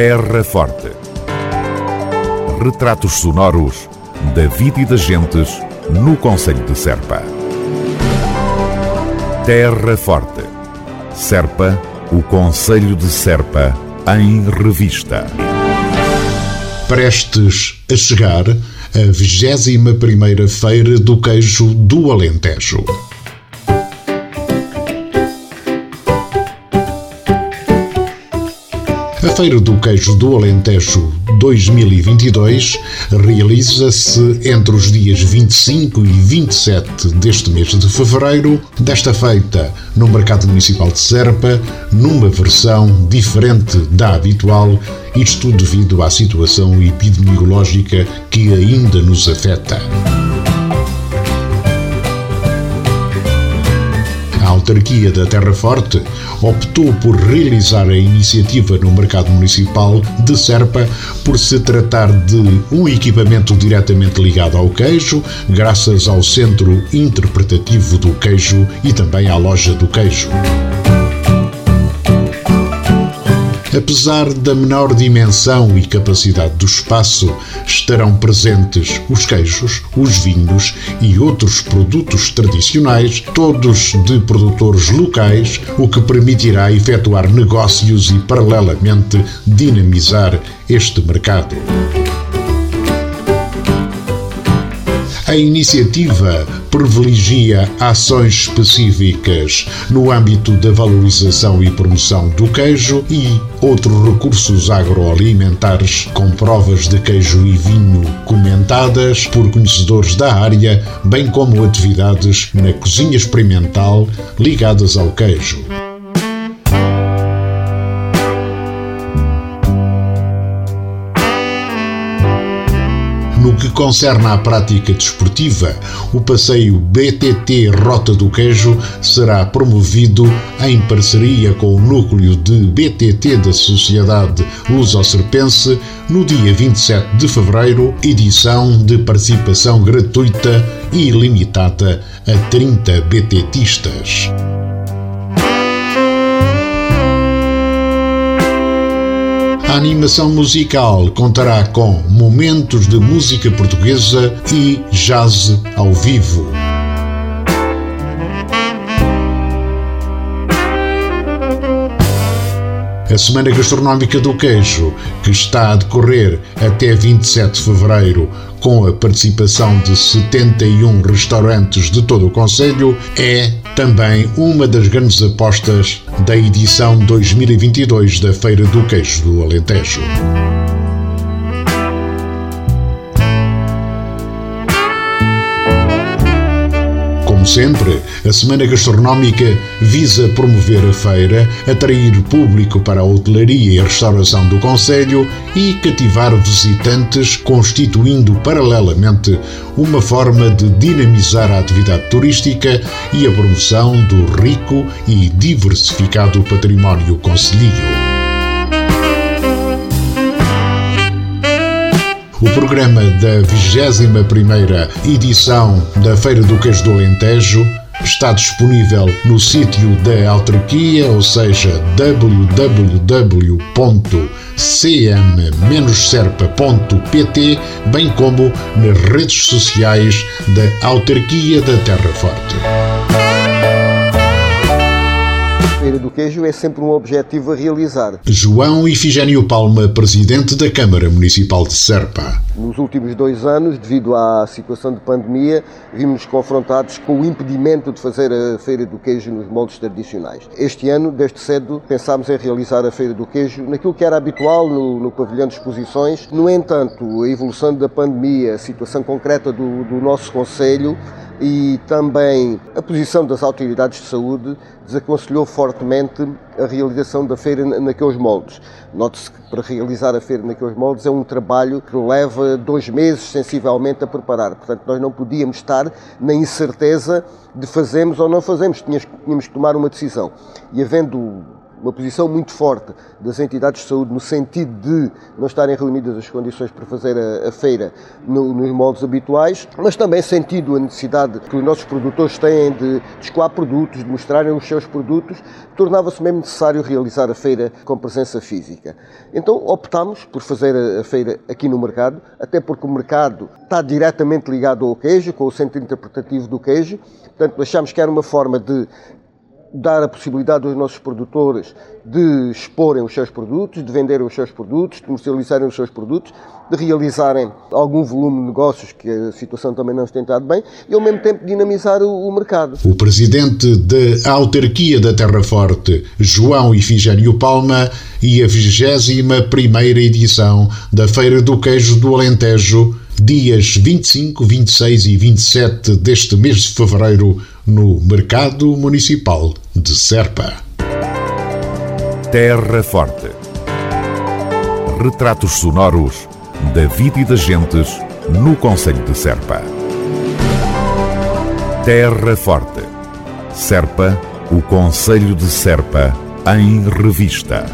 Terra Forte. Retratos sonoros da vida e das gentes no Conselho de Serpa. Terra Forte. Serpa, o Conselho de Serpa, em revista. Prestes a chegar a 21ª Feira do Queijo do Alentejo. Feira do Queijo do Alentejo 2022 realiza-se entre os dias 25 e 27 deste mês de fevereiro, desta feita no Mercado Municipal de Serpa, numa versão diferente da habitual, isto devido à situação epidemiológica que ainda nos afeta. Autarquia da Terra Forte optou por realizar a iniciativa no mercado municipal de Serpa por se tratar de um equipamento diretamente ligado ao queijo, graças ao Centro Interpretativo do Queijo e também à Loja do Queijo. Apesar da menor dimensão e capacidade do espaço, estarão presentes os queijos, os vinhos e outros produtos tradicionais, todos de produtores locais, o que permitirá efetuar negócios e, paralelamente, dinamizar este mercado. A iniciativa privilegia ações específicas no âmbito da valorização e promoção do queijo e outros recursos agroalimentares com provas de queijo e vinho comentadas por conhecedores da área, bem como atividades na cozinha experimental ligadas ao queijo. No que concerne à prática desportiva, o passeio BTT Rota do Queijo será promovido em parceria com o núcleo de BTT da Sociedade Luso-Serpense no dia 27 de fevereiro, edição de participação gratuita e limitada a 30 BTTistas. Animação musical contará com momentos de música portuguesa e jazz ao vivo. A Semana Gastronómica do Queijo, que está a decorrer até 27 de fevereiro, com a participação de 71 restaurantes de todo o Conselho, é também uma das grandes apostas da edição 2022 da Feira do Queijo do Alentejo. Sempre, a Semana Gastronómica visa promover a feira, atrair público para a hotelaria e a restauração do Conselho e cativar visitantes, constituindo paralelamente uma forma de dinamizar a atividade turística e a promoção do rico e diversificado património concelhio. O programa da 21ª edição da Feira do Queijo do Alentejo está disponível no sítio da autarquia, ou seja, www.cm-serpa.pt, bem como nas redes sociais da autarquia da Terra Forte. Feira do Queijo é sempre um objetivo a realizar. João Ifigênio Palma, presidente da Câmara Municipal de Serpa. Nos últimos dois anos, devido à situação de pandemia, vimos confrontados com o impedimento de fazer a Feira do Queijo nos moldes tradicionais. Este ano, desde cedo, pensámos em realizar a Feira do Queijo naquilo que era habitual no, no pavilhão de exposições. No entanto, a evolução da pandemia, a situação concreta do, do nosso Conselho, e também a posição das autoridades de saúde desaconselhou fortemente a realização da feira naqueles moldes. Note-se que para realizar a feira naqueles moldes é um trabalho que leva dois meses sensivelmente a preparar. Portanto, nós não podíamos estar na incerteza de fazemos ou não fazemos. Tínhamos, que tomar uma decisão. E havendo uma posição muito forte das entidades de saúde no sentido de não estarem reunidas as condições para fazer a, a feira no, nos moldes habituais, mas também sentido a necessidade que os nossos produtores têm de, de escoar produtos, de mostrarem os seus produtos, tornava-se mesmo necessário realizar a feira com presença física. Então optámos por fazer a, a feira aqui no mercado, até porque o mercado está diretamente ligado ao queijo, com o centro interpretativo do queijo, portanto achámos que era uma forma de dar a possibilidade aos nossos produtores de exporem os seus produtos, de venderem os seus produtos, de comercializarem os seus produtos, de realizarem algum volume de negócios que a situação também não tem estado bem e ao mesmo tempo dinamizar o, mercado. O presidente da autarquia da Terra Forte, João Ifigênio Palma, e a 21 primeira edição da Feira do Queijo do Alentejo, dias 25, 26 e 27 deste mês de fevereiro, no Mercado Municipal de Serpa. Terra Forte. Retratos sonoros da vida e das gentes no Conselho de Serpa. Terra Forte. Serpa, o Conselho de Serpa, em revista.